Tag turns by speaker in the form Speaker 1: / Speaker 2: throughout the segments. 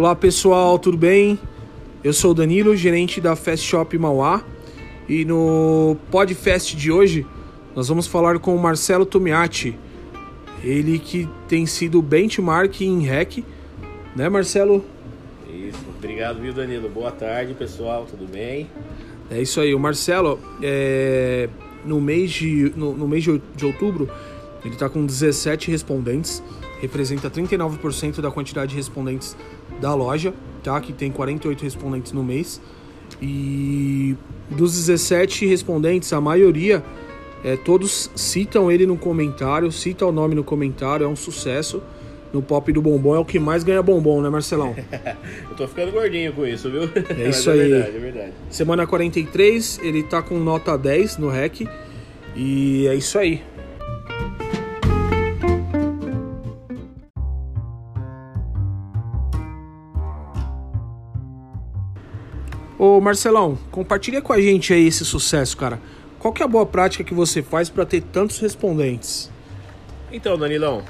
Speaker 1: Olá pessoal, tudo bem? Eu sou o Danilo, gerente da Fast Shop Mauá e no podcast de hoje nós vamos falar com o Marcelo Tomiati, ele que tem sido benchmark em REC, né Marcelo?
Speaker 2: Isso, obrigado viu Danilo, boa tarde pessoal, tudo bem?
Speaker 1: É isso aí, o Marcelo, é, no mês, de, no, no mês de outubro, ele está com 17 respondentes, representa 39% da quantidade de respondentes da loja, tá? Que tem 48 respondentes no mês. E dos 17 respondentes, a maioria, é, todos citam ele no comentário, citam o nome no comentário, é um sucesso. No pop do bombom é o que mais ganha bombom, né, Marcelão?
Speaker 2: Eu tô ficando gordinho com isso, viu?
Speaker 1: É isso é aí. Verdade, é verdade. Semana 43, ele tá com nota 10 no REC. E é isso aí. Ô Marcelão, compartilha com a gente aí esse sucesso, cara. Qual que é a boa prática que você faz para ter tantos respondentes?
Speaker 2: Então, Danilão,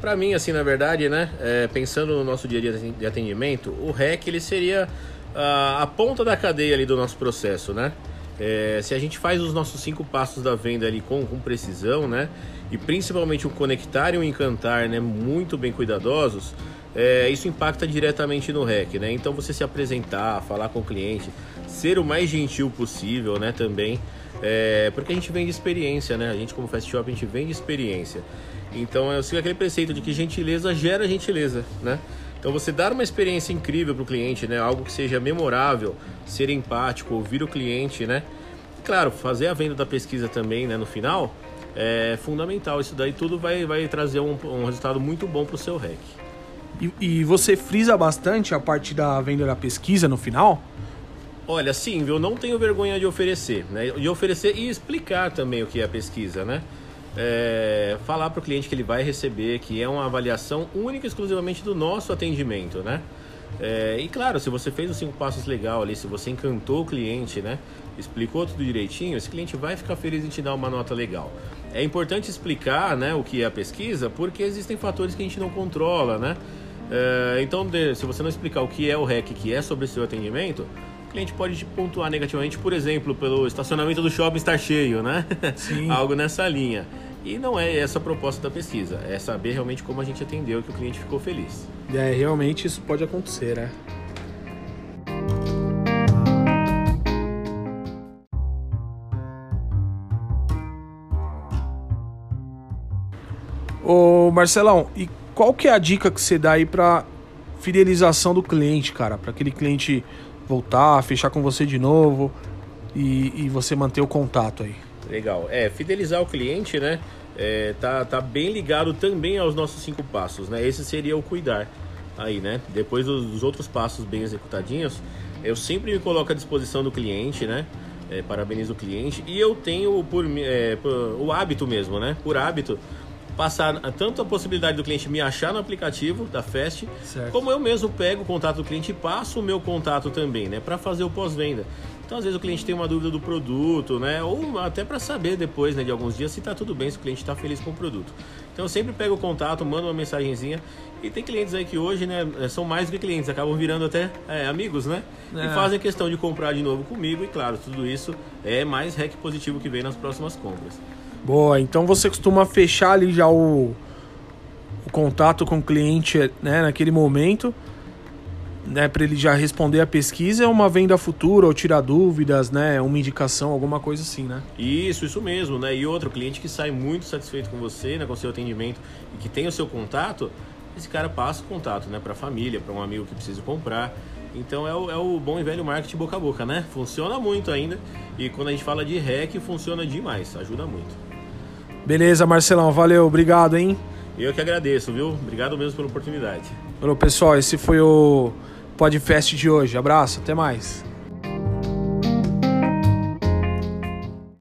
Speaker 2: para mim, assim, na verdade, né, é, pensando no nosso dia a dia de atendimento, o REC ele seria a, a ponta da cadeia ali do nosso processo, né? É, se a gente faz os nossos cinco passos da venda ali com, com precisão, né? E principalmente o conectar e o encantar, né? Muito bem cuidadosos, é, isso impacta diretamente no REC, né? Então você se apresentar, falar com o cliente, ser o mais gentil possível, né? Também, é, porque a gente vem de experiência, né? A gente como Fast Shop, a gente vem de experiência. Então eu sigo aquele preceito de que gentileza gera gentileza, né? Então você dar uma experiência incrível para o cliente, né? Algo que seja memorável, ser empático, ouvir o cliente, né? E, claro, fazer a venda da pesquisa também, né? No final, é fundamental. Isso daí tudo vai, vai trazer um, um resultado muito bom para o seu REC.
Speaker 1: E, e, você frisa bastante a parte da venda da pesquisa no final?
Speaker 2: Olha, sim, eu não tenho vergonha de oferecer, né? De oferecer e explicar também o que é a pesquisa, né? É, falar para o cliente que ele vai receber, que é uma avaliação única e exclusivamente do nosso atendimento, né? É, e claro, se você fez os cinco passos legal ali, se você encantou o cliente, né? Explicou tudo direitinho, esse cliente vai ficar feliz em te dar uma nota legal. É importante explicar né, o que é a pesquisa, porque existem fatores que a gente não controla, né? É, então, se você não explicar o que é o REC, que é sobre seu atendimento, o cliente pode te pontuar negativamente, por exemplo, pelo estacionamento do shopping estar cheio, né? Sim. Algo nessa linha. E não é essa a proposta da pesquisa, é saber realmente como a gente atendeu e que o cliente ficou feliz.
Speaker 1: É, realmente isso pode acontecer, né? Ô Marcelão, e qual que é a dica que você dá aí para fidelização do cliente, cara? Para aquele cliente voltar, fechar com você de novo e, e, você manter o contato aí.
Speaker 2: Legal. É, fidelizar o cliente, né? É, tá, tá bem ligado também aos nossos cinco passos, né? Esse seria o cuidar aí, né? Depois dos, dos outros passos bem executadinhos, eu sempre me coloco à disposição do cliente, né? É, parabenizo o cliente e eu tenho por, é, por, o hábito mesmo, né? Por hábito passar tanto a possibilidade do cliente me achar no aplicativo da Fest, certo. como eu mesmo pego o contato do cliente e passo o meu contato também, né, para fazer o pós-venda. Então, às vezes o cliente tem uma dúvida do produto, né, ou até para saber depois, né, de alguns dias se está tudo bem, se o cliente está feliz com o produto. Então, eu sempre pego o contato, mando uma mensagenzinha e tem clientes aí que hoje, né, são mais do que clientes, acabam virando até é, amigos, né, é. e fazem questão de comprar de novo comigo e, claro, tudo isso é mais REC positivo que vem nas próximas compras.
Speaker 1: Boa, então você costuma fechar ali já o, o contato com o cliente né, naquele momento, né, para ele já responder a pesquisa, é uma venda futura ou tirar dúvidas, né, uma indicação, alguma coisa assim, né?
Speaker 2: Isso, isso mesmo, né? E outro cliente que sai muito satisfeito com você, né, com o seu atendimento e que tem o seu contato, esse cara passa o contato, né, para a família, para um amigo que precisa comprar. Então é o, é o bom e velho marketing boca a boca, né? Funciona muito ainda. E quando a gente fala de REC, funciona demais, ajuda muito.
Speaker 1: Beleza, Marcelão, valeu, obrigado, hein?
Speaker 2: Eu que agradeço, viu? Obrigado mesmo pela oportunidade.
Speaker 1: Falou, pessoal, esse foi o podcast de hoje. Abraço, até mais.